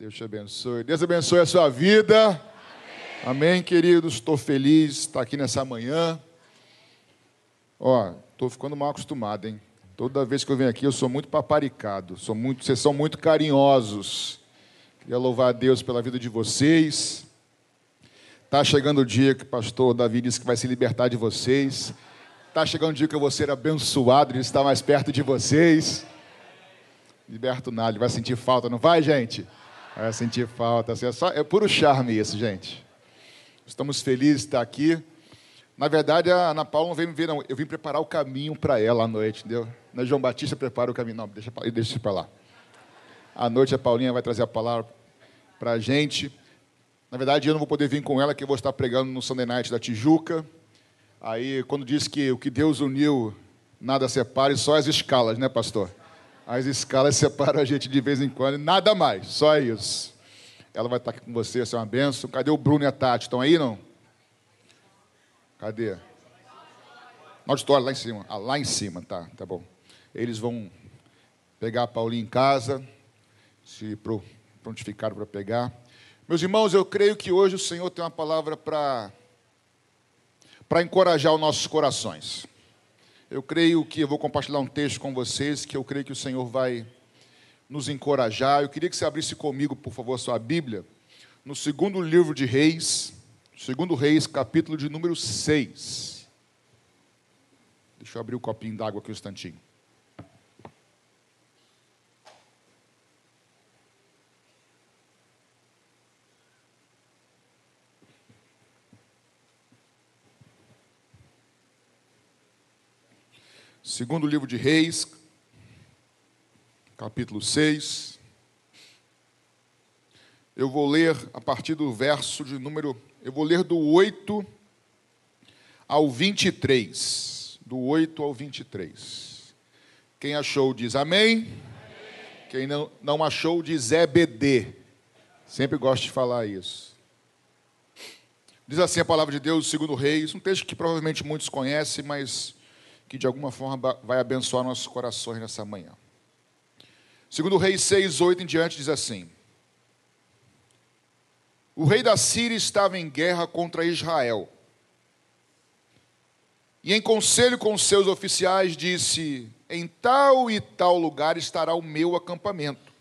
Deus te abençoe. Deus abençoe a sua vida. Amém, Amém queridos. Estou feliz de estar aqui nessa manhã. Ó, estou ficando mal acostumado, hein? Toda vez que eu venho aqui, eu sou muito paparicado. Sou muito, vocês são muito carinhosos. Queria louvar a Deus pela vida de vocês. Está chegando o dia que o pastor Davi disse que vai se libertar de vocês. Está chegando o dia que eu vou ser abençoado de estar mais perto de vocês. Liberto nada, ele vai sentir falta, não vai, gente? Vai sentir falta. Assim, é, só, é puro charme isso, gente. Estamos felizes de estar aqui. Na verdade, a Ana Paula não veio me ver, não. Eu vim preparar o caminho para ela à noite, entendeu? Não é João Batista prepara o caminho. Não, deixa, deixa para lá. À noite a Paulinha vai trazer a palavra para a gente. Na verdade, eu não vou poder vir com ela, que eu vou estar pregando no Sunday Night da Tijuca. Aí, quando diz que o que Deus uniu, nada separe, só as escalas, né, pastor? As escalas separam a gente de vez em quando, nada mais, só isso. Ela vai estar aqui com você, isso é uma benção. Cadê o Bruno e a Tati? Estão aí, não? Cadê? No auditório, lá em cima. Ah, lá em cima, tá, tá bom. Eles vão pegar a Paulinha em casa, se prontificaram para pegar. Meus irmãos, eu creio que hoje o Senhor tem uma palavra para para encorajar os nossos corações. Eu creio que eu vou compartilhar um texto com vocês que eu creio que o Senhor vai nos encorajar. Eu queria que você abrisse comigo, por favor, a sua Bíblia, no segundo livro de Reis, segundo Reis, capítulo de número 6. Deixa eu abrir o copinho d'água aqui um instantinho. Segundo livro de Reis, capítulo 6. Eu vou ler a partir do verso de número. Eu vou ler do 8 ao 23. Do 8 ao 23. Quem achou diz amém. amém. Quem não, não achou diz EBD. Sempre gosto de falar isso. Diz assim a palavra de Deus, segundo Reis, um texto que provavelmente muitos conhecem, mas que de alguma forma vai abençoar nossos corações nessa manhã. Segundo o rei 6, 8 em diante, diz assim: O rei da Síria estava em guerra contra Israel. E em conselho com seus oficiais disse: Em tal e tal lugar estará o meu acampamento.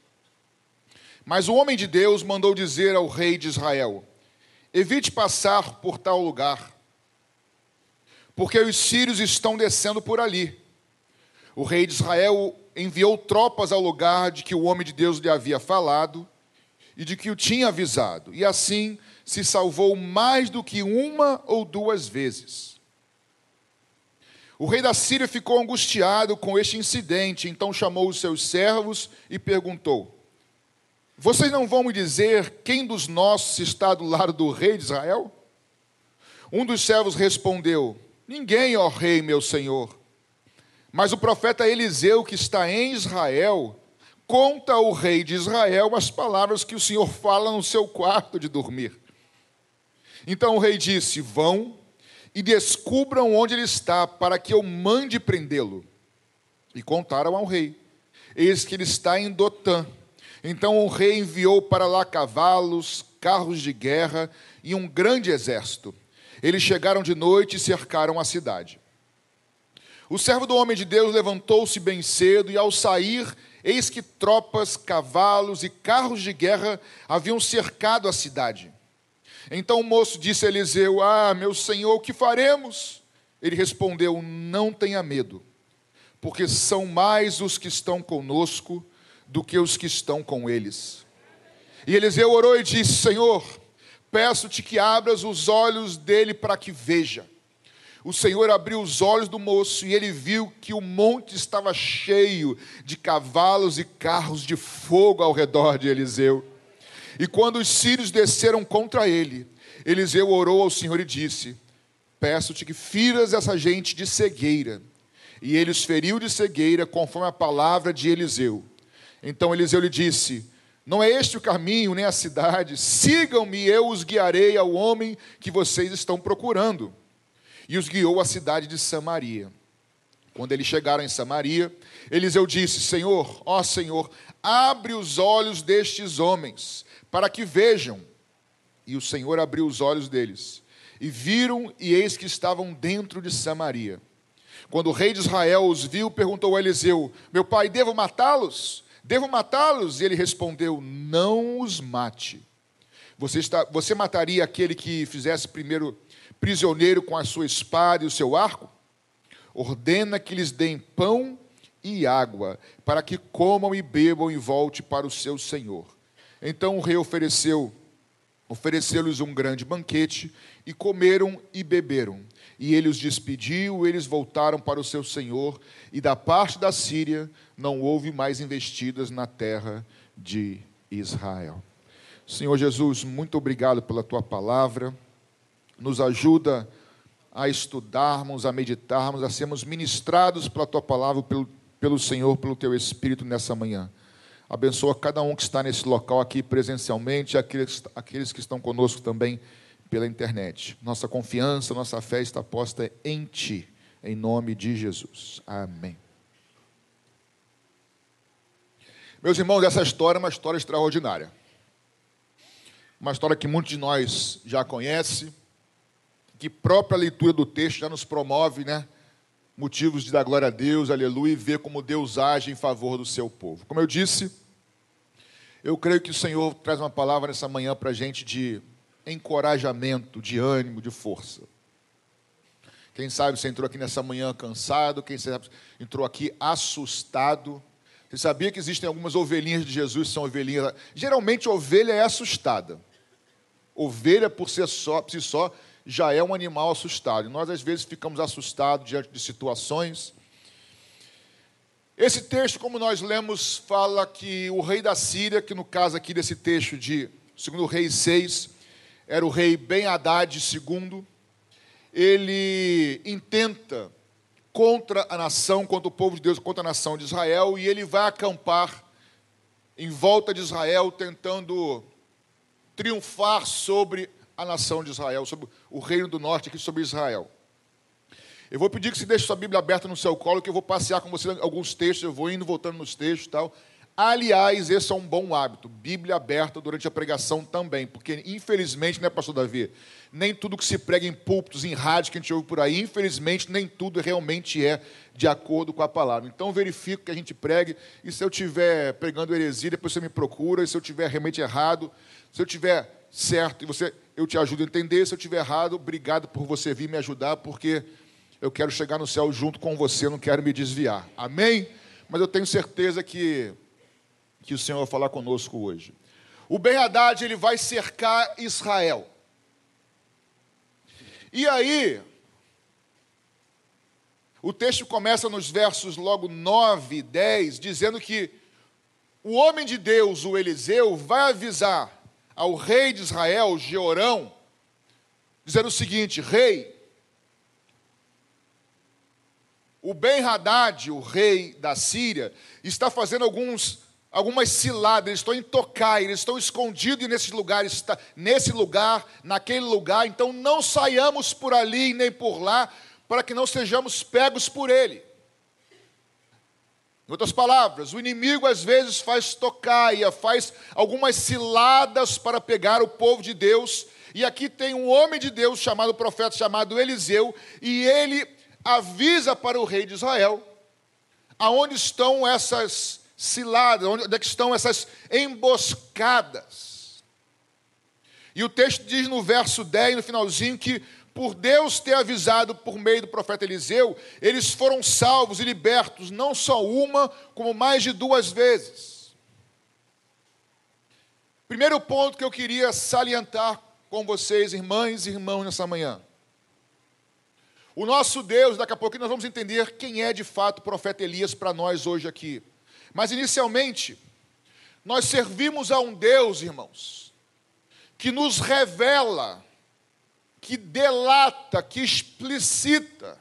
Mas o homem de Deus mandou dizer ao rei de Israel: Evite passar por tal lugar porque os sírios estão descendo por ali. O rei de Israel enviou tropas ao lugar de que o homem de Deus lhe havia falado e de que o tinha avisado, e assim se salvou mais do que uma ou duas vezes. O rei da Síria ficou angustiado com este incidente, então chamou os seus servos e perguntou: Vocês não vão me dizer quem dos nossos está do lado do rei de Israel? Um dos servos respondeu: Ninguém, ó rei, meu senhor. Mas o profeta Eliseu, que está em Israel, conta ao rei de Israel as palavras que o Senhor fala no seu quarto de dormir. Então o rei disse: Vão e descubram onde ele está, para que eu mande prendê-lo. E contaram ao rei: Eis que ele está em Dotã. Então o rei enviou para lá cavalos, carros de guerra e um grande exército. Eles chegaram de noite e cercaram a cidade. O servo do homem de Deus levantou-se bem cedo e, ao sair, eis que tropas, cavalos e carros de guerra haviam cercado a cidade. Então o moço disse a Eliseu: Ah, meu senhor, o que faremos? Ele respondeu: Não tenha medo, porque são mais os que estão conosco do que os que estão com eles. E Eliseu orou e disse: Senhor, Peço-te que abras os olhos dele para que veja. O Senhor abriu os olhos do moço e ele viu que o monte estava cheio de cavalos e carros de fogo ao redor de Eliseu. E quando os sírios desceram contra ele, Eliseu orou ao Senhor e disse: Peço-te que firas essa gente de cegueira. E ele os feriu de cegueira, conforme a palavra de Eliseu. Então Eliseu lhe disse: não é este o caminho, nem a cidade. Sigam-me, eu os guiarei ao homem que vocês estão procurando. E os guiou à cidade de Samaria. Quando eles chegaram em Samaria, Eliseu disse: Senhor, ó Senhor, abre os olhos destes homens, para que vejam. E o Senhor abriu os olhos deles. E viram, e eis que estavam dentro de Samaria. Quando o rei de Israel os viu, perguntou a Eliseu: Meu pai, devo matá-los? Devo matá-los? E ele respondeu: Não os mate. Você, está, você mataria aquele que fizesse primeiro prisioneiro com a sua espada e o seu arco? Ordena que lhes deem pão e água, para que comam e bebam e volte para o seu senhor. Então o rei ofereceu ofereceu-lhes um grande banquete e comeram e beberam. E ele os despediu, eles voltaram para o seu senhor, e da parte da Síria não houve mais investidas na terra de Israel. Senhor Jesus, muito obrigado pela tua palavra. Nos ajuda a estudarmos, a meditarmos, a sermos ministrados pela tua palavra, pelo, pelo Senhor, pelo teu Espírito nessa manhã. Abençoa cada um que está nesse local aqui presencialmente, aqueles, aqueles que estão conosco também pela internet. Nossa confiança, nossa fé está posta em Ti, em nome de Jesus. Amém. Meus irmãos, essa história é uma história extraordinária. Uma história que muitos de nós já conhecem, que própria leitura do texto já nos promove, né? Motivos de dar glória a Deus, aleluia, e ver como Deus age em favor do seu povo. Como eu disse, eu creio que o Senhor traz uma palavra nessa manhã para a gente de encorajamento, de ânimo, de força. Quem sabe você entrou aqui nessa manhã cansado, quem sabe entrou aqui assustado. Você sabia que existem algumas ovelhinhas de Jesus que são ovelhinhas. Geralmente, ovelha é assustada. Ovelha, por si só, por si só já é um animal assustado. E nós, às vezes, ficamos assustados diante de situações esse texto, como nós lemos, fala que o rei da Síria, que no caso aqui desse texto de segundo Reis 6, era o rei Ben Haddad II, ele intenta contra a nação, contra o povo de Deus, contra a nação de Israel, e ele vai acampar em volta de Israel, tentando triunfar sobre a nação de Israel, sobre o reino do norte aqui sobre Israel. Eu vou pedir que você deixe sua Bíblia aberta no seu colo, que eu vou passear com você alguns textos, eu vou indo voltando nos textos e tal. Aliás, esse é um bom hábito, Bíblia aberta durante a pregação também, porque infelizmente, né, pastor Davi, nem tudo que se prega em púlpitos, em rádio que a gente ouve por aí, infelizmente, nem tudo realmente é de acordo com a palavra. Então, verifico que a gente pregue, e se eu estiver pregando heresia, depois você me procura, e se eu estiver realmente errado, se eu estiver certo, e você, eu te ajudo a entender, se eu estiver errado, obrigado por você vir me ajudar, porque eu quero chegar no céu junto com você, não quero me desviar. Amém? Mas eu tenho certeza que, que o Senhor vai falar conosco hoje. O Ben Haddad, ele vai cercar Israel. E aí, o texto começa nos versos logo 9 e 10, dizendo que o homem de Deus, o Eliseu, vai avisar ao rei de Israel, Georão, dizendo o seguinte: Rei, o Ben-Hadad, o rei da Síria, está fazendo alguns, algumas ciladas, eles estão em Tocai, eles estão escondidos nesse lugar, está, nesse lugar, naquele lugar, então não saiamos por ali nem por lá, para que não sejamos pegos por ele. Em outras palavras, o inimigo às vezes faz tocaia, faz algumas ciladas para pegar o povo de Deus, e aqui tem um homem de Deus chamado profeta chamado Eliseu, e ele avisa para o rei de Israel aonde estão essas ciladas, onde é estão essas emboscadas. E o texto diz no verso 10, no finalzinho, que por Deus ter avisado por meio do profeta Eliseu, eles foram salvos e libertos, não só uma, como mais de duas vezes. Primeiro ponto que eu queria salientar com vocês, irmãs e irmãos, nessa manhã. O nosso Deus, daqui a pouco nós vamos entender quem é de fato o profeta Elias para nós hoje aqui. Mas inicialmente, nós servimos a um Deus, irmãos, que nos revela, que delata, que explicita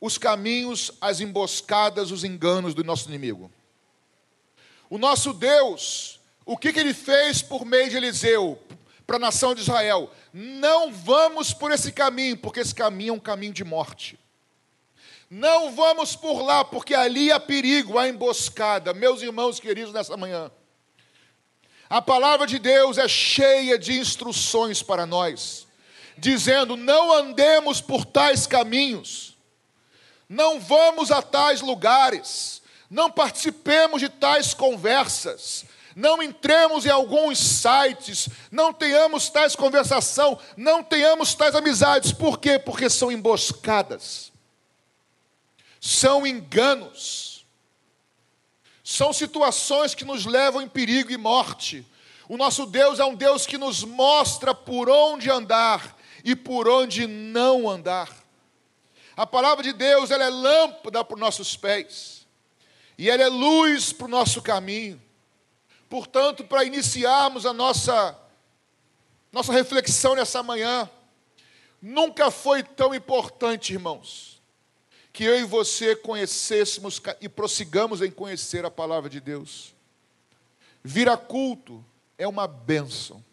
os caminhos, as emboscadas, os enganos do nosso inimigo. O nosso Deus, o que, que ele fez por meio de Eliseu? para a nação de Israel: não vamos por esse caminho, porque esse caminho é um caminho de morte. Não vamos por lá, porque ali há perigo, há emboscada. Meus irmãos queridos, nessa manhã, a palavra de Deus é cheia de instruções para nós, dizendo: não andemos por tais caminhos, não vamos a tais lugares, não participemos de tais conversas, não entremos em alguns sites, não tenhamos tais conversação, não tenhamos tais amizades. Por quê? Porque são emboscadas, são enganos, são situações que nos levam em perigo e morte. O nosso Deus é um Deus que nos mostra por onde andar e por onde não andar. A palavra de Deus ela é lâmpada para os nossos pés e ela é luz para o nosso caminho. Portanto, para iniciarmos a nossa, nossa reflexão nessa manhã, nunca foi tão importante, irmãos, que eu e você conhecêssemos e prossigamos em conhecer a palavra de Deus. Vir a culto é uma bênção.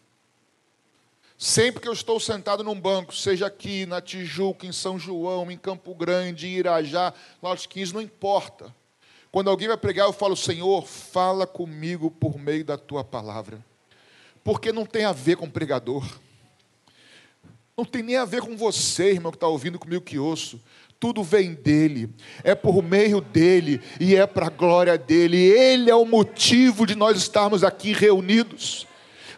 Sempre que eu estou sentado num banco, seja aqui na Tijuca, em São João, em Campo Grande, em Irajá, Norte 15, não importa. Quando alguém vai pregar, eu falo, Senhor, fala comigo por meio da tua palavra. Porque não tem a ver com pregador. Não tem nem a ver com você, irmão, que está ouvindo comigo que ouço. Tudo vem dele, é por meio dele e é para a glória dele. Ele é o motivo de nós estarmos aqui reunidos.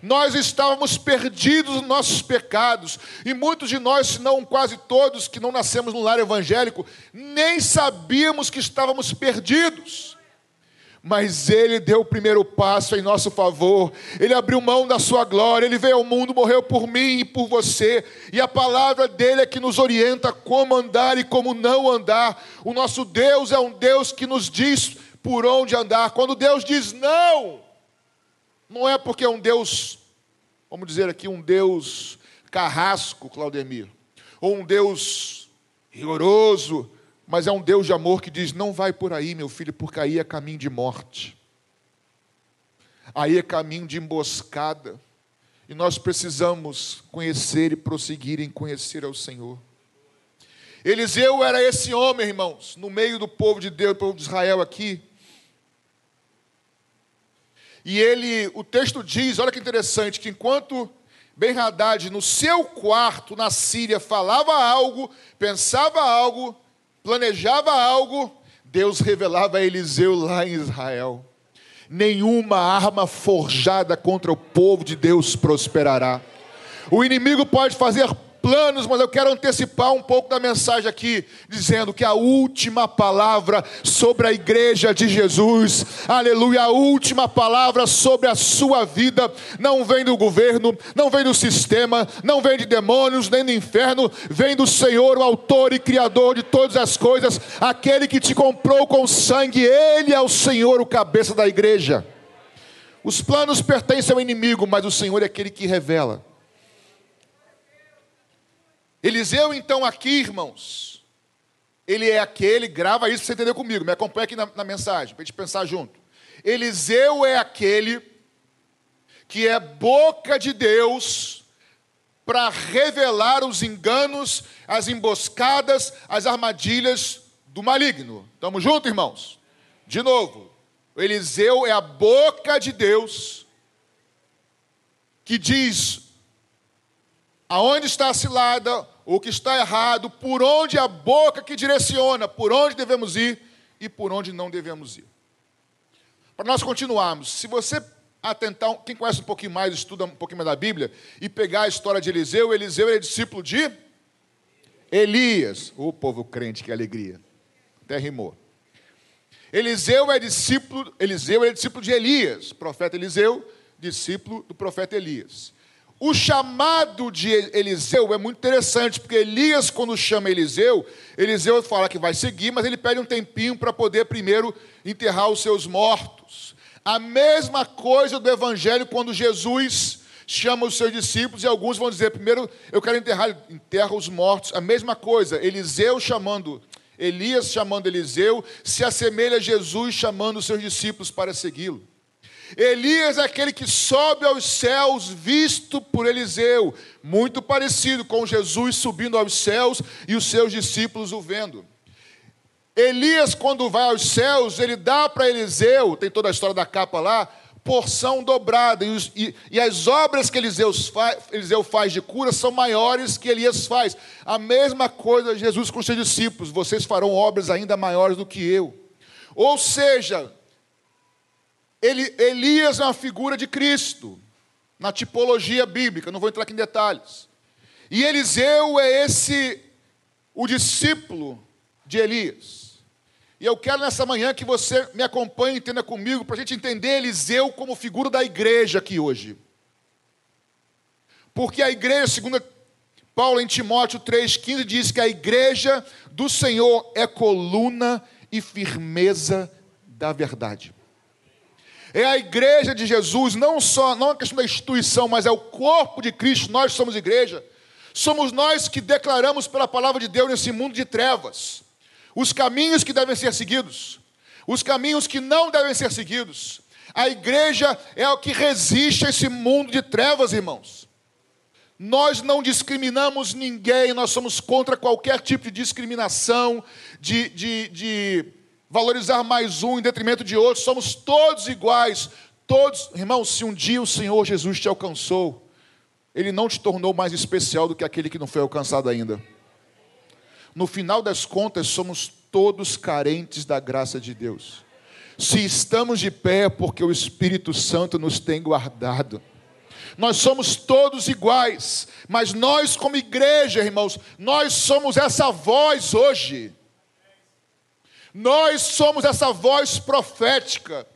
Nós estávamos perdidos nos nossos pecados, e muitos de nós, se não quase todos, que não nascemos no lar evangélico, nem sabíamos que estávamos perdidos. Mas Ele deu o primeiro passo em nosso favor, Ele abriu mão da Sua glória, Ele veio ao mundo, morreu por mim e por você, e a palavra dele é que nos orienta como andar e como não andar. O nosso Deus é um Deus que nos diz por onde andar. Quando Deus diz não, não é porque é um Deus, vamos dizer aqui, um Deus carrasco, Claudemir, ou um Deus rigoroso, mas é um Deus de amor que diz: não vai por aí, meu filho, porque aí é caminho de morte, aí é caminho de emboscada, e nós precisamos conhecer e prosseguir em conhecer ao Senhor. Eliseu era esse homem, irmãos, no meio do povo de Deus, do povo de Israel aqui, e ele, o texto diz, olha que interessante, que enquanto Ben Haddad no seu quarto na Síria falava algo, pensava algo, planejava algo, Deus revelava a Eliseu lá em Israel. Nenhuma arma forjada contra o povo de Deus prosperará. O inimigo pode fazer planos, mas eu quero antecipar um pouco da mensagem aqui, dizendo que a última palavra sobre a igreja de Jesus, aleluia, a última palavra sobre a sua vida, não vem do governo, não vem do sistema, não vem de demônios, nem do inferno, vem do Senhor, o autor e criador de todas as coisas, aquele que te comprou com sangue, ele é o Senhor, o cabeça da igreja. Os planos pertencem ao inimigo, mas o Senhor é aquele que revela. Eliseu, então, aqui, irmãos, ele é aquele, grava isso para você entender comigo, me acompanha aqui na, na mensagem, para a gente pensar junto. Eliseu é aquele que é boca de Deus para revelar os enganos, as emboscadas, as armadilhas do maligno. Estamos juntos, irmãos? De novo, Eliseu é a boca de Deus que diz aonde está a cilada, o que está errado, por onde a boca que direciona, por onde devemos ir e por onde não devemos ir. Para nós continuarmos, se você atentar, quem conhece um pouquinho mais, estuda um pouquinho mais da Bíblia, e pegar a história de Eliseu, Eliseu é discípulo de Elias. O povo crente, que alegria. Até rimou. Eliseu é discípulo, Eliseu é discípulo de Elias, profeta Eliseu, discípulo do profeta Elias. O chamado de Eliseu é muito interessante, porque Elias, quando chama Eliseu, Eliseu fala que vai seguir, mas ele pede um tempinho para poder primeiro enterrar os seus mortos. A mesma coisa do Evangelho quando Jesus chama os seus discípulos e alguns vão dizer: primeiro eu quero enterrar, enterra os mortos. A mesma coisa, Eliseu chamando, Elias chamando Eliseu, se assemelha a Jesus chamando os seus discípulos para segui-lo. Elias é aquele que sobe aos céus, visto por Eliseu, muito parecido com Jesus subindo aos céus e os seus discípulos o vendo. Elias, quando vai aos céus, ele dá para Eliseu, tem toda a história da capa lá, porção dobrada. E, os, e, e as obras que Eliseu faz, Eliseu faz de cura são maiores que Elias faz. A mesma coisa Jesus com seus discípulos: vocês farão obras ainda maiores do que eu. Ou seja, ele, Elias é uma figura de Cristo, na tipologia bíblica, não vou entrar aqui em detalhes. E Eliseu é esse, o discípulo de Elias. E eu quero nessa manhã que você me acompanhe, entenda comigo, para a gente entender Eliseu como figura da igreja aqui hoje. Porque a igreja, segundo Paulo em Timóteo 3,15, diz que a igreja do Senhor é coluna e firmeza da verdade. É a igreja de Jesus, não só, não é questão da instituição, mas é o corpo de Cristo, nós somos igreja. Somos nós que declaramos pela palavra de Deus nesse mundo de trevas os caminhos que devem ser seguidos, os caminhos que não devem ser seguidos. A igreja é o que resiste a esse mundo de trevas, irmãos. Nós não discriminamos ninguém, nós somos contra qualquer tipo de discriminação, de, de, de valorizar mais um em detrimento de outro, somos todos iguais. Todos, irmãos, se um dia o Senhor Jesus te alcançou, Ele não te tornou mais especial do que aquele que não foi alcançado ainda. No final das contas, somos todos carentes da graça de Deus. Se estamos de pé, é porque o Espírito Santo nos tem guardado. Nós somos todos iguais, mas nós, como igreja, irmãos, nós somos essa voz hoje. Nós somos essa voz profética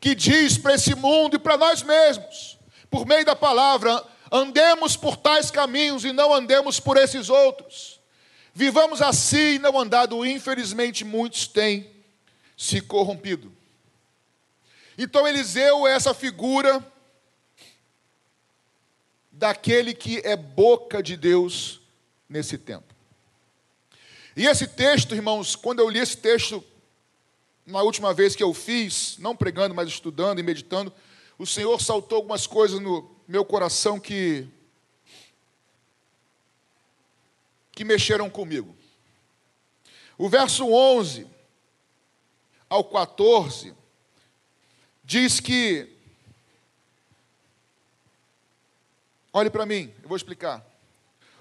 que diz para esse mundo e para nós mesmos, por meio da palavra, andemos por tais caminhos e não andemos por esses outros. Vivamos assim, não andado, infelizmente muitos têm se corrompido. Então Eliseu é essa figura daquele que é boca de Deus nesse tempo. E esse texto, irmãos, quando eu li esse texto na última vez que eu fiz, não pregando, mas estudando e meditando, o Senhor saltou algumas coisas no meu coração que que mexeram comigo. O verso 11 ao 14 diz que. Olhe para mim, eu vou explicar.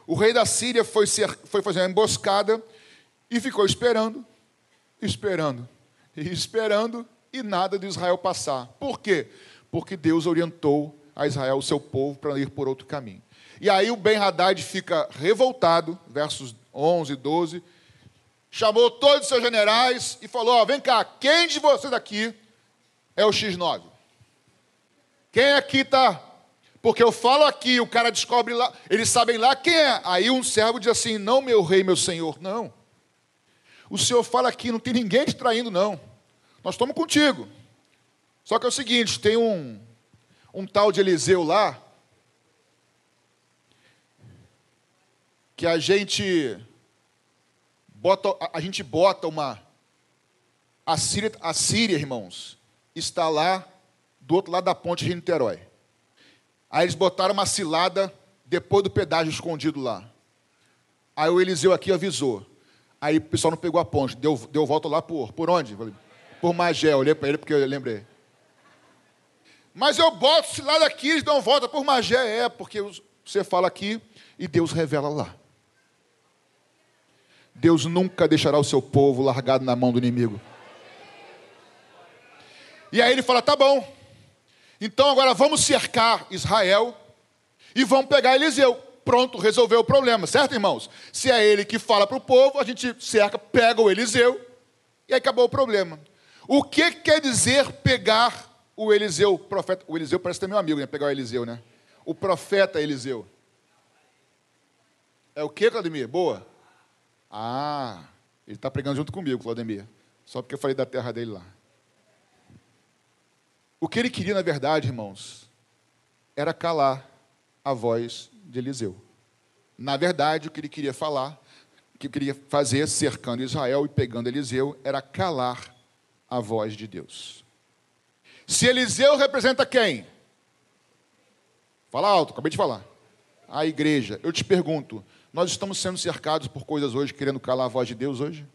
O rei da Síria foi, ser, foi fazer uma emboscada e ficou esperando, esperando, e esperando, e nada de Israel passar. Por quê? Porque Deus orientou a Israel, o seu povo, para ir por outro caminho. E aí o Ben-Hadad fica revoltado, versos 11 e 12, chamou todos os seus generais e falou: vem cá, quem de vocês aqui é o X9? Quem aqui está? Porque eu falo aqui, o cara descobre lá, eles sabem lá quem é. Aí um servo diz assim: Não, meu rei, meu senhor, não. O senhor fala aqui, não tem ninguém te traindo, não. Nós estamos contigo. Só que é o seguinte: tem um, um tal de Eliseu lá, que a gente bota, a, gente bota uma. A Síria, a Síria, irmãos, está lá do outro lado da ponte de Niterói. Aí eles botaram uma cilada depois do pedágio escondido lá. Aí o Eliseu aqui avisou. Aí o pessoal não pegou a ponte, deu, deu volta lá por, por onde? Por Magé, olhei para ele porque eu lembrei. Mas eu boto cilada aqui, eles dão volta por Magé. É, porque você fala aqui e Deus revela lá. Deus nunca deixará o seu povo largado na mão do inimigo. E aí ele fala: tá bom, então agora vamos cercar Israel e vamos pegar Eliseu. Pronto, resolveu o problema, certo, irmãos? Se é ele que fala para o povo, a gente cerca, pega o Eliseu e acabou o problema. O que quer dizer pegar o Eliseu, o profeta? O Eliseu parece ter meu amigo, né? Pegar o Eliseu, né? O profeta Eliseu. É o que, Claudemir? Boa. Ah, ele está pregando junto comigo, Claudemir. Só porque eu falei da terra dele lá. O que ele queria, na verdade, irmãos, era calar a voz de Eliseu. Na verdade, o que ele queria falar, o que queria fazer, cercando Israel e pegando Eliseu, era calar a voz de Deus. Se Eliseu representa quem? Fala alto, acabei de falar. A igreja. Eu te pergunto, nós estamos sendo cercados por coisas hoje, querendo calar a voz de Deus hoje?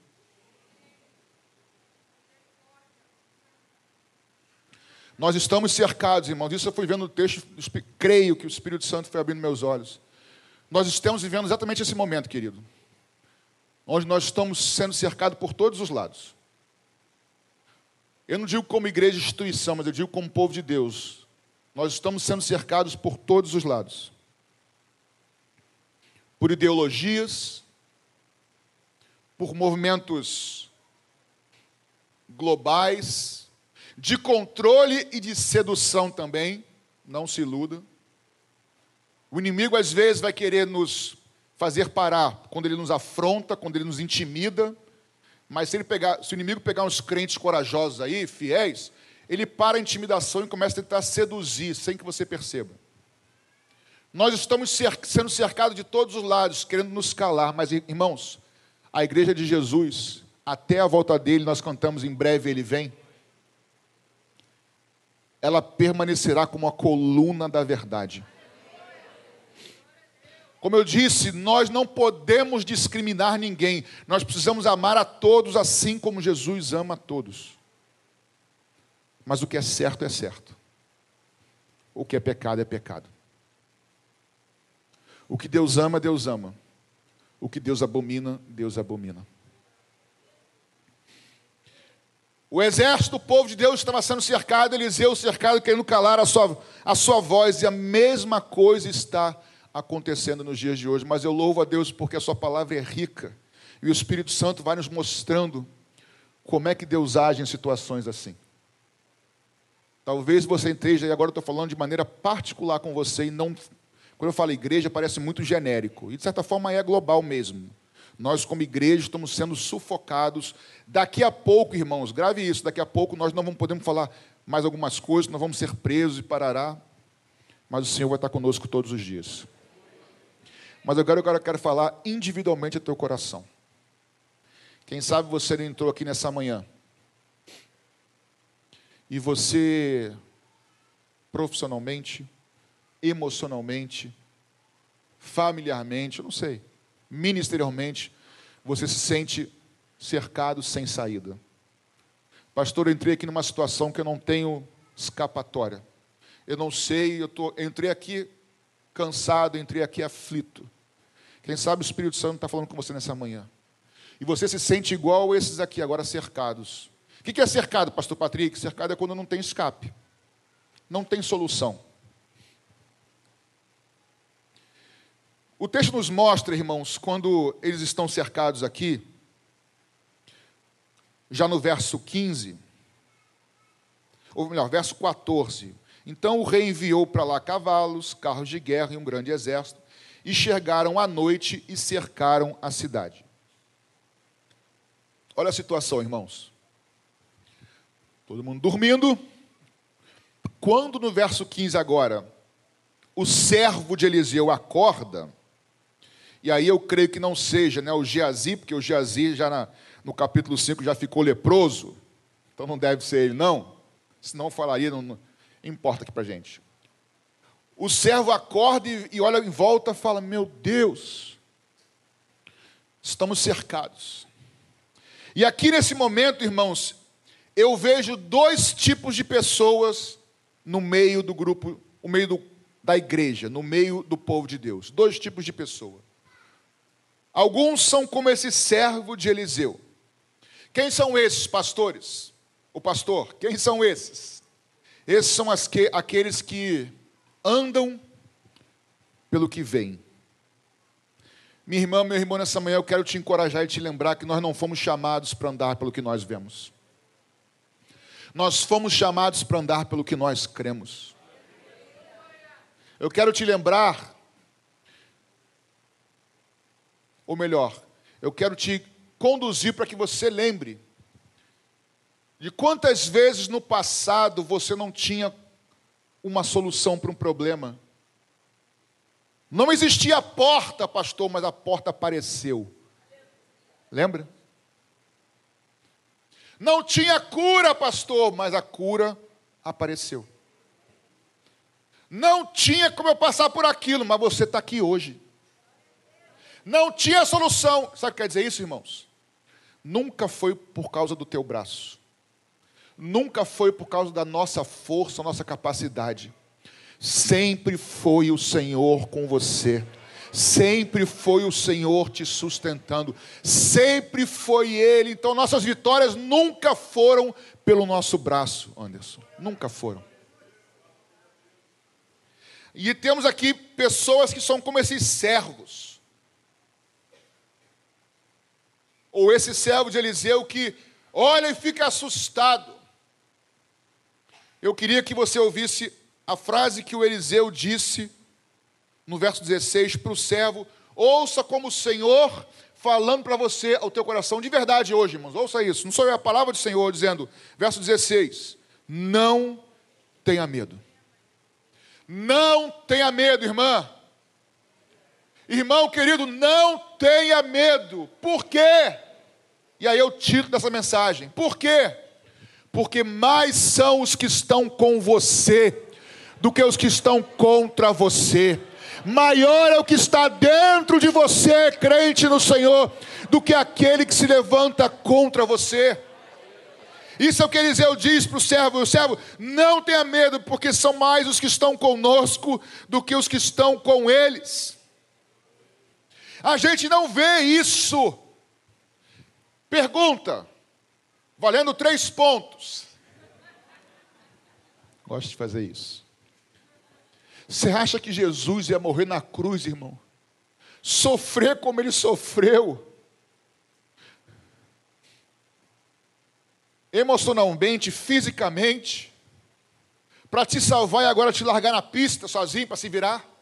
Nós estamos cercados, irmãos. Isso eu fui vendo no texto, creio que o Espírito Santo foi abrindo meus olhos. Nós estamos vivendo exatamente esse momento, querido, onde nós estamos sendo cercados por todos os lados. Eu não digo como igreja instituição, mas eu digo como povo de Deus. Nós estamos sendo cercados por todos os lados por ideologias, por movimentos globais, de controle e de sedução também, não se iluda. O inimigo às vezes vai querer nos fazer parar quando ele nos afronta, quando ele nos intimida, mas se ele pegar, se o inimigo pegar uns crentes corajosos aí, fiéis, ele para a intimidação e começa a tentar seduzir sem que você perceba. Nós estamos sendo cercados de todos os lados, querendo nos calar, mas irmãos, a igreja de Jesus, até a volta dele, nós cantamos em breve ele vem. Ela permanecerá como a coluna da verdade. Como eu disse, nós não podemos discriminar ninguém. Nós precisamos amar a todos assim como Jesus ama a todos. Mas o que é certo é certo. O que é pecado é pecado. O que Deus ama, Deus ama. O que Deus abomina, Deus abomina. O exército, o povo de Deus estava sendo cercado, Eliseu cercado, querendo calar a sua, a sua voz, e a mesma coisa está acontecendo nos dias de hoje. Mas eu louvo a Deus porque a sua palavra é rica, e o Espírito Santo vai nos mostrando como é que Deus age em situações assim. Talvez você esteja, e agora eu estou falando de maneira particular com você, e não quando eu falo igreja, parece muito genérico. E, de certa forma, é global mesmo. Nós, como igreja, estamos sendo sufocados. Daqui a pouco, irmãos, grave isso, daqui a pouco nós não vamos podemos falar mais algumas coisas, nós vamos ser presos e parará. Mas o Senhor vai estar conosco todos os dias. Mas agora eu quero falar individualmente ao teu coração. Quem sabe você entrou aqui nessa manhã e você, profissionalmente, emocionalmente, familiarmente, eu não sei, ministerialmente, você se sente cercado sem saída. Pastor, eu entrei aqui numa situação que eu não tenho escapatória. Eu não sei, eu tô, entrei aqui cansado, entrei aqui aflito. Quem sabe o Espírito Santo está falando com você nessa manhã. E você se sente igual esses aqui, agora cercados. O que é cercado, Pastor Patrick? Cercado é quando não tem escape, não tem solução. O texto nos mostra, irmãos, quando eles estão cercados aqui, já no verso 15, ou melhor, verso 14. Então o rei enviou para lá cavalos, carros de guerra e um grande exército, e chegaram à noite e cercaram a cidade. Olha a situação, irmãos. Todo mundo dormindo. Quando no verso 15 agora, o servo de Eliseu acorda, e aí eu creio que não seja né, o Geazi, porque o Geazi já na, no capítulo 5 já ficou leproso, então não deve ser ele, não. Senão falaria, não, não importa aqui para gente. O servo acorda e, e olha em volta e fala: Meu Deus, estamos cercados. E aqui nesse momento, irmãos, eu vejo dois tipos de pessoas no meio do grupo, no meio do, da igreja, no meio do povo de Deus. Dois tipos de pessoas. Alguns são como esse servo de Eliseu. Quem são esses pastores? O pastor, quem são esses? Esses são que, aqueles que andam pelo que vem. Minha irmã, meu irmão, nessa manhã eu quero te encorajar e te lembrar que nós não fomos chamados para andar pelo que nós vemos. Nós fomos chamados para andar pelo que nós cremos. Eu quero te lembrar ou melhor, eu quero te conduzir para que você lembre de quantas vezes no passado você não tinha uma solução para um problema. Não existia porta, pastor, mas a porta apareceu. Lembra? Não tinha cura, pastor, mas a cura apareceu. Não tinha como eu passar por aquilo, mas você está aqui hoje. Não tinha solução. Sabe o que quer dizer isso, irmãos? Nunca foi por causa do teu braço. nunca foi por causa da nossa força, nossa capacidade. Sempre foi o Senhor com você. Sempre foi o Senhor te sustentando. Sempre foi Ele. Então, nossas vitórias nunca foram pelo nosso braço, Anderson. Nunca foram. E temos aqui pessoas que são como esses servos. Ou esse servo de Eliseu que olha e fica assustado. Eu queria que você ouvisse a frase que o Eliseu disse no verso 16 para o servo: Ouça como o Senhor falando para você ao teu coração, de verdade hoje, irmãos, ouça isso. Não sou eu a palavra do Senhor dizendo, verso 16: Não tenha medo. Não tenha medo, irmã. Irmão querido, não tenha medo. Por quê? E aí eu tiro dessa mensagem. Por quê? Porque mais são os que estão com você do que os que estão contra você. Maior é o que está dentro de você, crente no Senhor, do que aquele que se levanta contra você. Isso é o que Eliseu diz para o servo: o servo, não tenha medo, porque são mais os que estão conosco do que os que estão com eles. A gente não vê isso. Pergunta, valendo três pontos. Gosto de fazer isso. Você acha que Jesus ia morrer na cruz, irmão? Sofrer como ele sofreu emocionalmente, fisicamente, para te salvar e agora te largar na pista sozinho para se virar?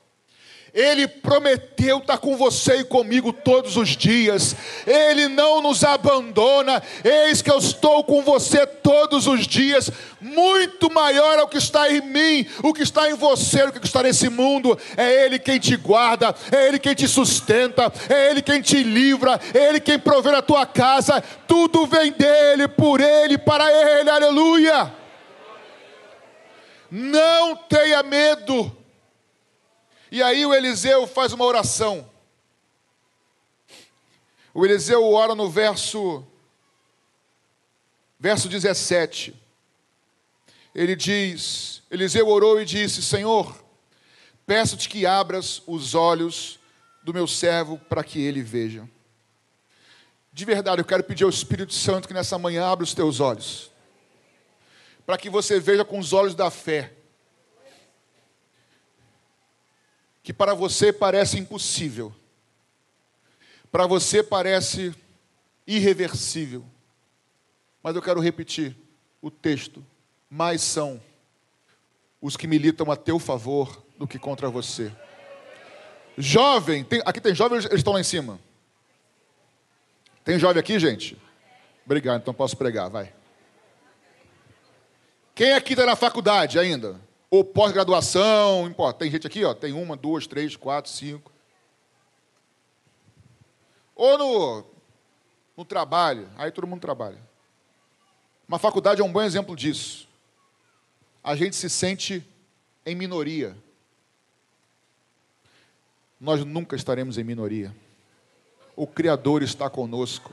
Ele prometeu estar com você e comigo todos os dias. Ele não nos abandona. Eis que eu estou com você todos os dias. Muito maior é o que está em mim, o que está em você, o que está nesse mundo. É Ele quem te guarda, é Ele quem te sustenta, é Ele quem te livra, é Ele quem provê a tua casa. Tudo vem dele, por Ele, para Ele. Aleluia. Não tenha medo. E aí o Eliseu faz uma oração. O Eliseu ora no verso verso 17. Ele diz: Eliseu orou e disse: Senhor, peço-te que abras os olhos do meu servo para que ele veja. De verdade, eu quero pedir ao Espírito Santo que nessa manhã abra os teus olhos, para que você veja com os olhos da fé que para você parece impossível, para você parece irreversível. Mas eu quero repetir o texto: mais são os que militam a teu favor do que contra você. Jovem, tem, aqui tem jovem, eles estão lá em cima. Tem jovem aqui, gente? Obrigado, então posso pregar, vai. Quem aqui está na faculdade ainda? Ou pós-graduação, importa. Tem gente aqui, ó, tem uma, duas, três, quatro, cinco. Ou no, no trabalho, aí todo mundo trabalha. Uma faculdade é um bom exemplo disso. A gente se sente em minoria. Nós nunca estaremos em minoria. O Criador está conosco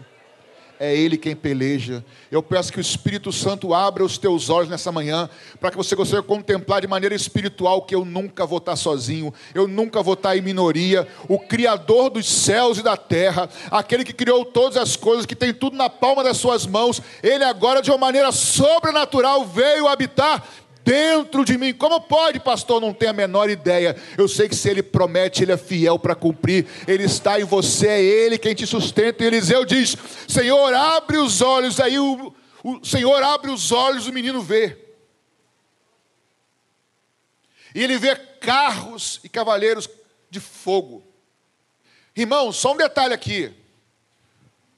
é Ele quem peleja. Eu peço que o Espírito Santo abra os teus olhos nessa manhã, para que você consiga contemplar de maneira espiritual que eu nunca vou estar sozinho, eu nunca vou estar em minoria. O Criador dos céus e da terra, aquele que criou todas as coisas, que tem tudo na palma das suas mãos, Ele agora, de uma maneira sobrenatural, veio habitar dentro de mim. Como pode, pastor? Não tenho a menor ideia. Eu sei que se ele promete, ele é fiel para cumprir. Ele está em você, é ele quem te sustenta. E Eliseu diz: Senhor, abre os olhos. Aí o, o Senhor abre os olhos, o menino vê. E ele vê carros e cavaleiros de fogo. Irmão, só um detalhe aqui.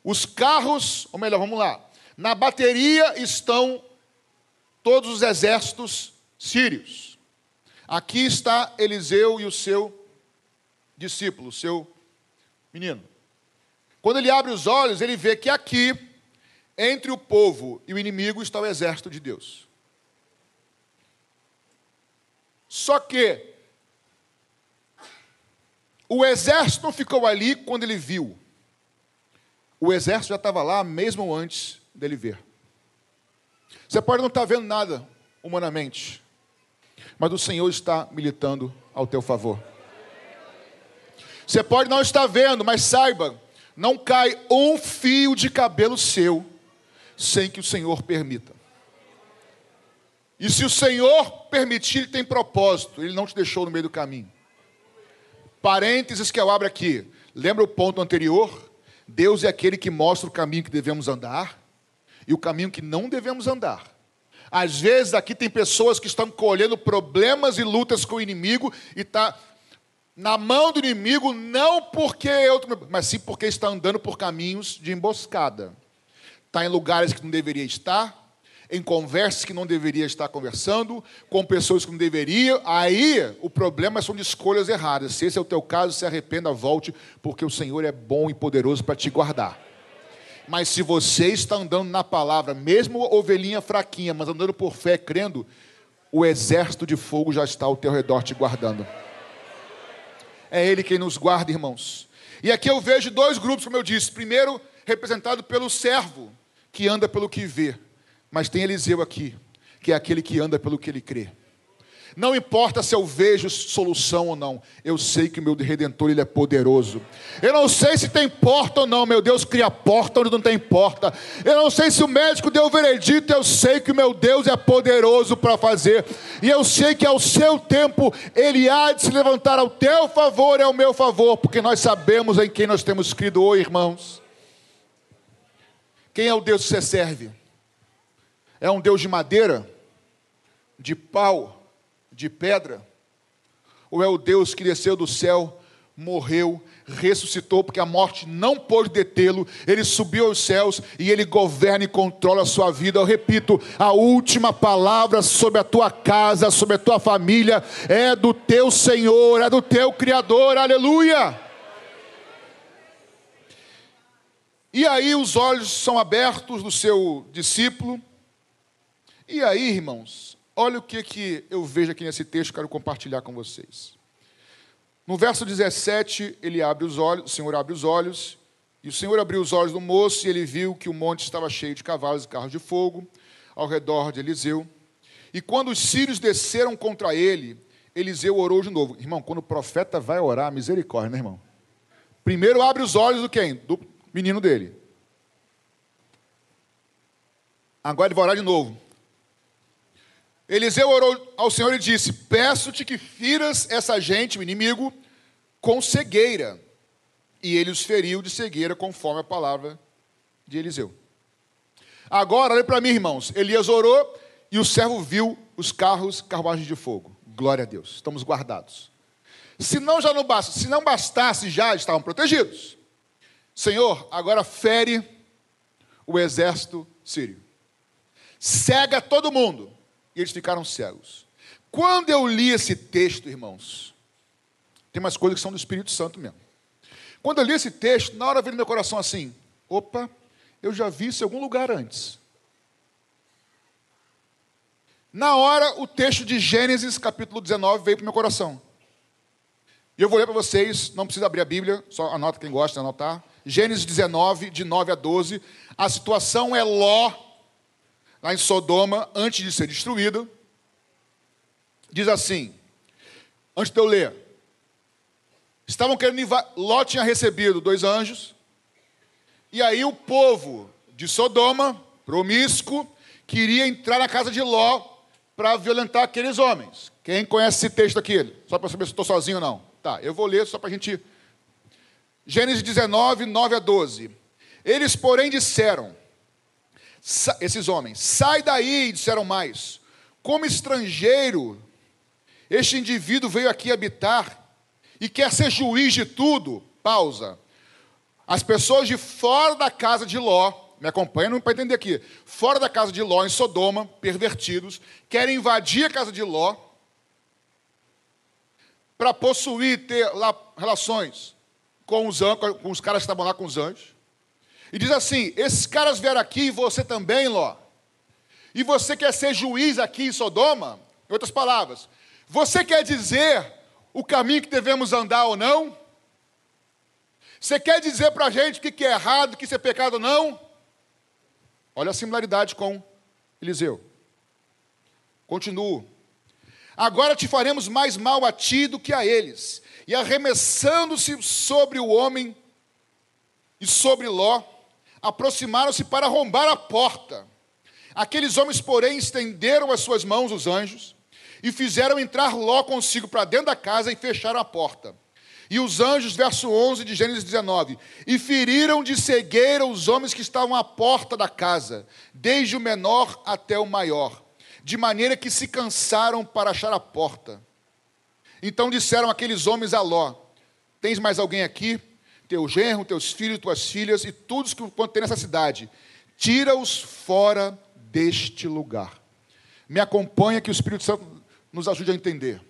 Os carros, ou melhor, vamos lá. Na bateria estão todos os exércitos sírios. Aqui está Eliseu e o seu discípulo, o seu menino. Quando ele abre os olhos, ele vê que aqui, entre o povo e o inimigo, está o exército de Deus. Só que o exército não ficou ali quando ele viu. O exército já estava lá mesmo antes dele ver. Você pode não estar vendo nada humanamente, mas o Senhor está militando ao teu favor. Você pode não estar vendo, mas saiba, não cai um fio de cabelo seu sem que o Senhor permita. E se o Senhor permitir, ele tem propósito, ele não te deixou no meio do caminho. Parênteses que eu abro aqui. Lembra o ponto anterior? Deus é aquele que mostra o caminho que devemos andar e o caminho que não devemos andar. Às vezes aqui tem pessoas que estão colhendo problemas e lutas com o inimigo e está na mão do inimigo, não porque eu, mas sim porque está andando por caminhos de emboscada. Está em lugares que não deveria estar, em conversas que não deveria estar conversando, com pessoas que não deveria. Aí o problema são de escolhas erradas. Se esse é o teu caso, se arrependa, volte, porque o Senhor é bom e poderoso para te guardar. Mas se você está andando na palavra, mesmo ovelhinha fraquinha, mas andando por fé, crendo, o exército de fogo já está ao teu redor te guardando. É Ele quem nos guarda, irmãos. E aqui eu vejo dois grupos, como eu disse. Primeiro, representado pelo servo, que anda pelo que vê. Mas tem Eliseu aqui, que é aquele que anda pelo que ele crê. Não importa se eu vejo solução ou não, eu sei que o meu redentor ele é poderoso. Eu não sei se tem porta ou não, meu Deus cria porta onde não tem porta. Eu não sei se o médico deu o veredito, eu sei que o meu Deus é poderoso para fazer. E eu sei que ao seu tempo ele há de se levantar ao teu favor e ao meu favor, porque nós sabemos em quem nós temos crido, oh, irmãos. Quem é o Deus que você serve? É um Deus de madeira, de pau, de pedra? Ou é o Deus que desceu do céu, morreu, ressuscitou, porque a morte não pôde detê-lo, ele subiu aos céus e ele governa e controla a sua vida. Eu repito, a última palavra sobre a tua casa, sobre a tua família, é do teu Senhor, é do teu Criador, aleluia. E aí os olhos são abertos do seu discípulo, e aí, irmãos, Olha o que, que eu vejo aqui nesse texto, quero compartilhar com vocês. No verso 17, ele abre os olhos, o Senhor abre os olhos, e o Senhor abriu os olhos do moço, e ele viu que o monte estava cheio de cavalos e carros de fogo ao redor de Eliseu. E quando os sírios desceram contra ele, Eliseu orou de novo. Irmão, quando o profeta vai orar, misericórdia, né, irmão? Primeiro abre os olhos do quem? Do menino dele. Agora ele vai orar de novo. Eliseu orou ao Senhor e disse: Peço-te que firas essa gente, o inimigo, com cegueira. E ele os feriu de cegueira, conforme a palavra de Eliseu. Agora, olha para mim, irmãos. Elias orou e o servo viu os carros, carruagens de fogo. Glória a Deus, estamos guardados. Se não já não se não bastasse já estavam protegidos. Senhor, agora fere o exército sírio. Cega todo mundo e eles ficaram cegos. Quando eu li esse texto, irmãos, tem umas coisas que são do Espírito Santo mesmo. Quando eu li esse texto, na hora veio no meu coração assim: opa, eu já vi isso em algum lugar antes. Na hora, o texto de Gênesis, capítulo 19, veio para o meu coração. E eu vou ler para vocês, não precisa abrir a Bíblia, só anota quem gosta de anotar. Gênesis 19, de 9 a 12. A situação é Ló lá em Sodoma, antes de ser destruído, diz assim, antes de eu ler, estavam querendo Ló tinha recebido dois anjos, e aí o povo de Sodoma, promíscuo, queria entrar na casa de Ló para violentar aqueles homens. Quem conhece esse texto aqui? Só para saber se estou sozinho ou não. Tá, eu vou ler só para a gente. Gênesis 19, 9 a 12. Eles, porém, disseram: esses homens, sai daí, disseram mais. Como estrangeiro, este indivíduo veio aqui habitar e quer ser juiz de tudo. Pausa. As pessoas de fora da casa de Ló, me acompanham para entender aqui, fora da casa de Ló, em Sodoma, pervertidos, querem invadir a casa de Ló para possuir, ter lá relações com os, com os caras que estavam lá com os anjos. E diz assim: esses caras vieram aqui e você também, Ló. E você quer ser juiz aqui em Sodoma? Em outras palavras, você quer dizer o caminho que devemos andar ou não? Você quer dizer para a gente o que é errado, o que é pecado ou não? Olha a similaridade com Eliseu. Continuo. Agora te faremos mais mal a ti do que a eles. E arremessando-se sobre o homem e sobre Ló, aproximaram-se para arrombar a porta. Aqueles homens, porém, estenderam as suas mãos, os anjos, e fizeram entrar Ló consigo para dentro da casa e fecharam a porta. E os anjos, verso 11 de Gênesis 19: E feriram de cegueira os homens que estavam à porta da casa, desde o menor até o maior, de maneira que se cansaram para achar a porta. Então disseram aqueles homens a Ló: Tens mais alguém aqui? Teu genro, teus filhos, tuas filhas e todos que tem nessa cidade, tira-os fora deste lugar. Me acompanha que o Espírito Santo nos ajude a entender.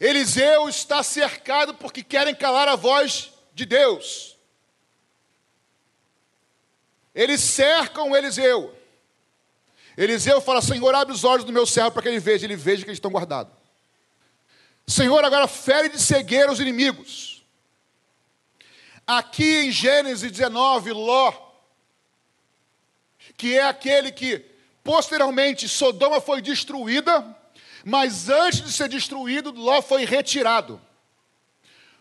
Eliseu está cercado porque querem calar a voz de Deus. Eles cercam Eliseu. Eliseu fala: Senhor, abre os olhos do meu servo para que ele veja, ele veja que eles estão guardados. Senhor, agora fere de cegueira os inimigos. Aqui em Gênesis 19, Ló, que é aquele que posteriormente Sodoma foi destruída, mas antes de ser destruído, Ló foi retirado.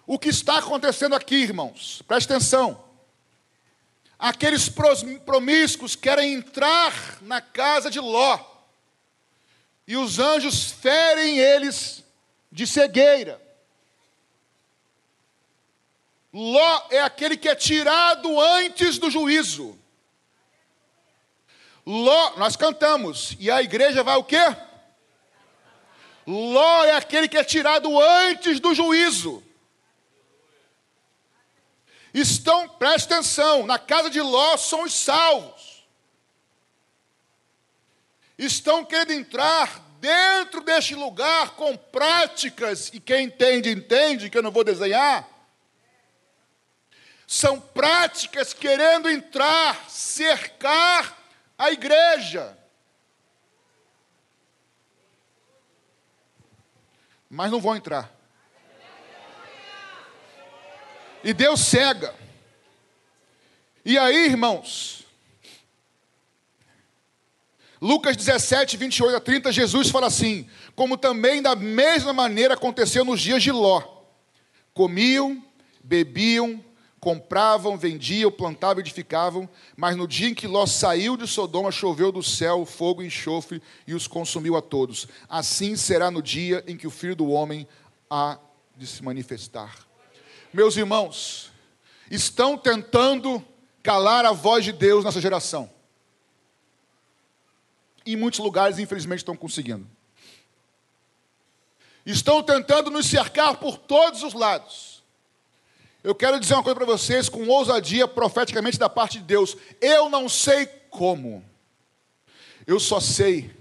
O que está acontecendo aqui, irmãos? Presta atenção. Aqueles promíscuos querem entrar na casa de Ló. E os anjos ferem eles de cegueira. Ló é aquele que é tirado antes do juízo. Ló, nós cantamos, e a igreja vai o quê? Ló é aquele que é tirado antes do juízo. Estão, preste atenção, na casa de Ló são os salvos. Estão querendo entrar dentro deste lugar com práticas, e quem entende, entende, que eu não vou desenhar. São práticas querendo entrar, cercar a igreja. mas não vão entrar. E Deus cega. E aí, irmãos, Lucas 17, 28 a 30, Jesus fala assim: Como também da mesma maneira aconteceu nos dias de Ló: comiam, bebiam, compravam, vendiam, plantavam, edificavam, mas no dia em que Ló saiu de Sodoma, choveu do céu fogo e enxofre e os consumiu a todos. Assim será no dia em que o Filho do Homem há de se manifestar. Meus irmãos, estão tentando calar a voz de Deus nessa geração. Em muitos lugares, infelizmente, estão conseguindo. Estão tentando nos cercar por todos os lados eu quero dizer uma coisa para vocês com ousadia profeticamente da parte de Deus. Eu não sei como. Eu só sei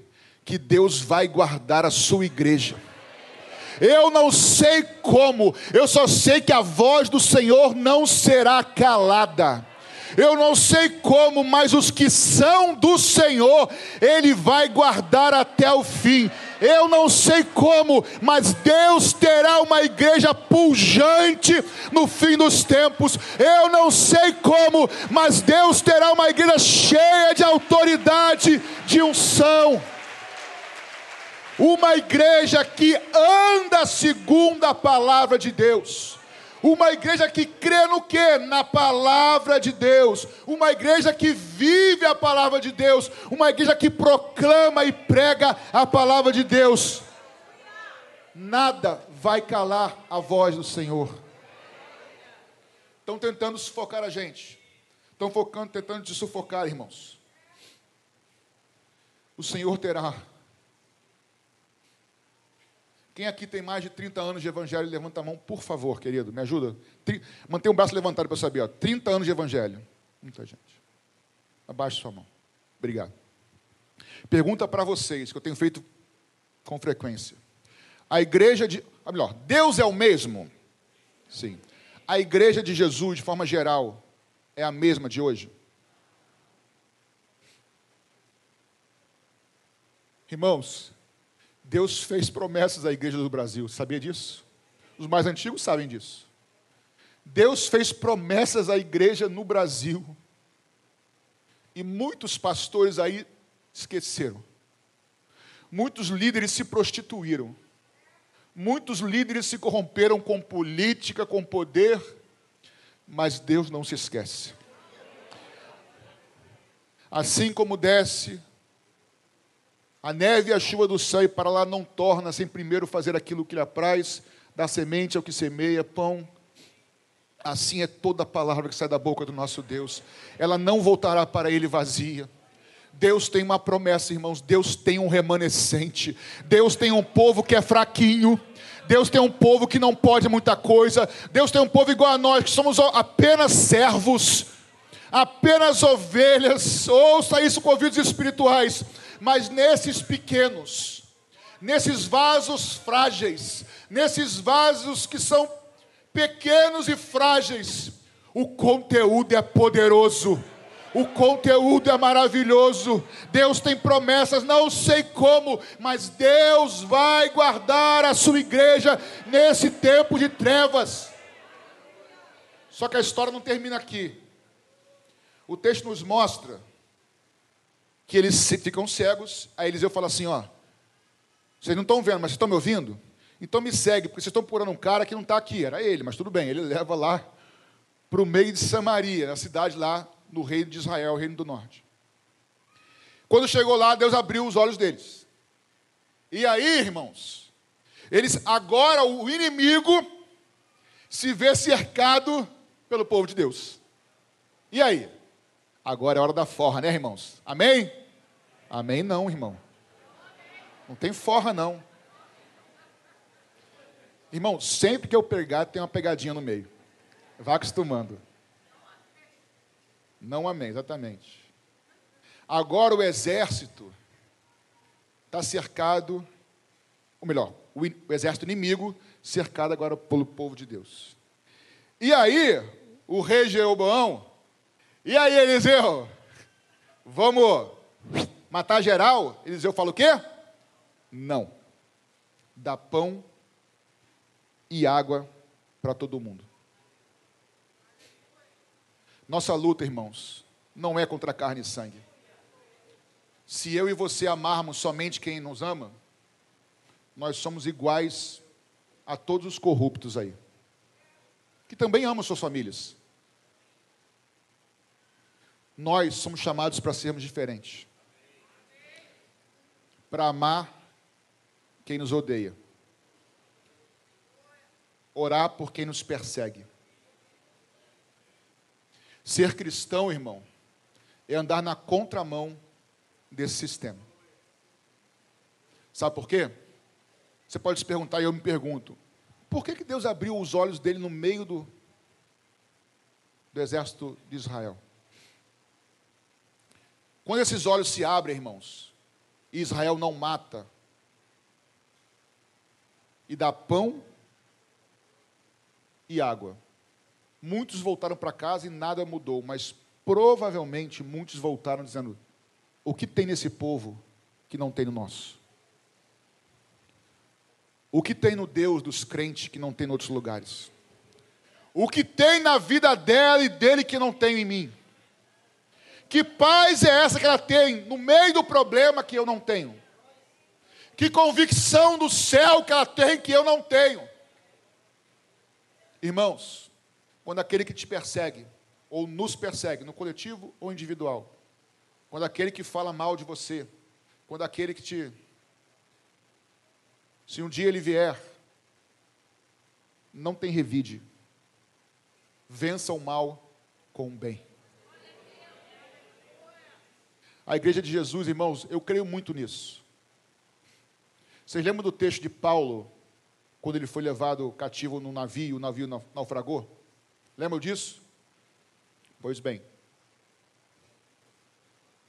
que Deus vai guardar a sua igreja. Eu não sei como, eu só sei que a voz do Senhor não será calada. Eu não sei como, mas os que são do Senhor, Ele vai guardar até o fim. Eu não sei como, mas Deus terá uma igreja pujante no fim dos tempos. Eu não sei como, mas Deus terá uma igreja cheia de autoridade, de unção. Uma igreja que anda segundo a palavra de Deus. Uma igreja que crê no que? Na palavra de Deus. Uma igreja que vive a palavra de Deus. Uma igreja que proclama e prega a palavra de Deus. Nada vai calar a voz do Senhor. Estão tentando sufocar a gente. Estão focando, tentando te sufocar, irmãos. O Senhor terá quem aqui tem mais de 30 anos de evangelho, levanta a mão, por favor, querido, me ajuda. Mantenha o braço levantado para eu saber. Ó. 30 anos de evangelho. Muita gente. Abaixe sua mão. Obrigado. Pergunta para vocês, que eu tenho feito com frequência. A igreja de. Ou melhor, Deus é o mesmo? Sim. A igreja de Jesus, de forma geral, é a mesma de hoje? Irmãos, Deus fez promessas à igreja do Brasil, sabia disso? Os mais antigos sabem disso. Deus fez promessas à igreja no Brasil. E muitos pastores aí esqueceram. Muitos líderes se prostituíram. Muitos líderes se corromperam com política, com poder, mas Deus não se esquece. Assim como desce a neve e a chuva do céu e para lá não torna sem primeiro fazer aquilo que lhe apraz, da semente ao que semeia, pão. Assim é toda a palavra que sai da boca do nosso Deus. Ela não voltará para ele vazia. Deus tem uma promessa, irmãos. Deus tem um remanescente. Deus tem um povo que é fraquinho. Deus tem um povo que não pode muita coisa. Deus tem um povo igual a nós, que somos apenas servos, apenas ovelhas. Ouça isso com ouvidos espirituais. Mas nesses pequenos, nesses vasos frágeis, nesses vasos que são pequenos e frágeis, o conteúdo é poderoso. O conteúdo é maravilhoso. Deus tem promessas, não sei como, mas Deus vai guardar a sua igreja nesse tempo de trevas. Só que a história não termina aqui. O texto nos mostra que eles ficam cegos. Aí Eliseu fala assim: Ó, vocês não estão vendo, mas vocês estão me ouvindo? Então me segue, porque vocês estão procurando um cara que não está aqui. Era ele, mas tudo bem. Ele leva lá para o meio de Samaria, na cidade lá no reino de Israel, reino do norte. Quando chegou lá, Deus abriu os olhos deles. E aí, irmãos, eles agora o inimigo se vê cercado pelo povo de Deus. E aí? Agora é hora da forra, né, irmãos? Amém? Amém não, irmão. Não tem forra não. Irmão, sempre que eu pegar, tem uma pegadinha no meio. Vá acostumando. Não amém, exatamente. Agora o exército está cercado, ou melhor, o, o exército inimigo cercado agora pelo povo de Deus. E aí, o rei Jeroboão, e aí, Eliseu, vamos matar geral? Eliseu fala o quê? Não. Dá pão e água para todo mundo. Nossa luta, irmãos, não é contra carne e sangue. Se eu e você amarmos somente quem nos ama, nós somos iguais a todos os corruptos aí, que também amam suas famílias. Nós somos chamados para sermos diferentes, para amar quem nos odeia orar por quem nos persegue. Ser cristão, irmão, é andar na contramão desse sistema. Sabe por quê? Você pode se perguntar, e eu me pergunto: por que, que Deus abriu os olhos dele no meio do, do exército de Israel? Quando esses olhos se abrem, irmãos, Israel não mata, e dá pão e água. Muitos voltaram para casa e nada mudou, mas provavelmente muitos voltaram dizendo: o que tem nesse povo que não tem no nosso? O que tem no Deus dos crentes que não tem em outros lugares? O que tem na vida dela e dele que não tem em mim? Que paz é essa que ela tem no meio do problema que eu não tenho? Que convicção do céu que ela tem que eu não tenho? Irmãos, quando aquele que te persegue, ou nos persegue, no coletivo ou individual, quando aquele que fala mal de você, quando aquele que te. Se um dia ele vier, não tem revide. Vença o mal com o bem. A igreja de Jesus, irmãos, eu creio muito nisso. Vocês lembram do texto de Paulo, quando ele foi levado cativo no navio, o navio naufragou? Lembram disso? Pois bem,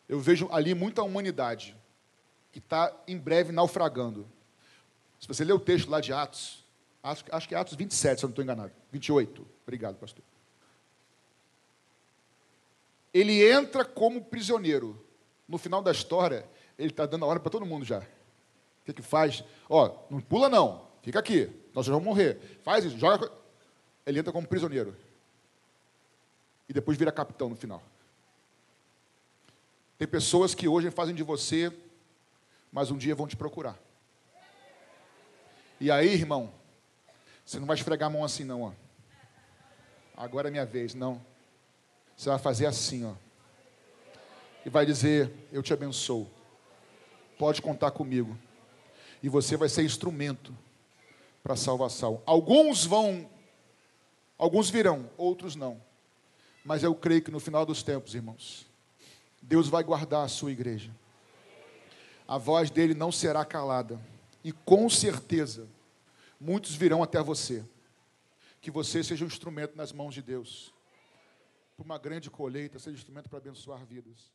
eu vejo ali muita humanidade que está em breve naufragando. Se você ler o texto lá de Atos, acho, acho que é Atos 27, se eu não estou enganado, 28, obrigado, pastor. Ele entra como prisioneiro. No final da história, ele está dando a hora para todo mundo já. O que, que faz? Ó, não pula não, Fica aqui, nós vamos morrer. Faz isso, joga. Ele entra como prisioneiro. E depois vira capitão no final. Tem pessoas que hoje fazem de você, mas um dia vão te procurar. E aí, irmão, você não vai esfregar a mão assim, não, ó. Agora é minha vez, não. Você vai fazer assim, ó. E vai dizer: Eu te abençoo. Pode contar comigo. E você vai ser instrumento para a salvação. Alguns vão, alguns virão, outros não. Mas eu creio que no final dos tempos, irmãos, Deus vai guardar a sua igreja. A voz dele não será calada. E com certeza, muitos virão até você. Que você seja um instrumento nas mãos de Deus. Para uma grande colheita, seja um instrumento para abençoar vidas.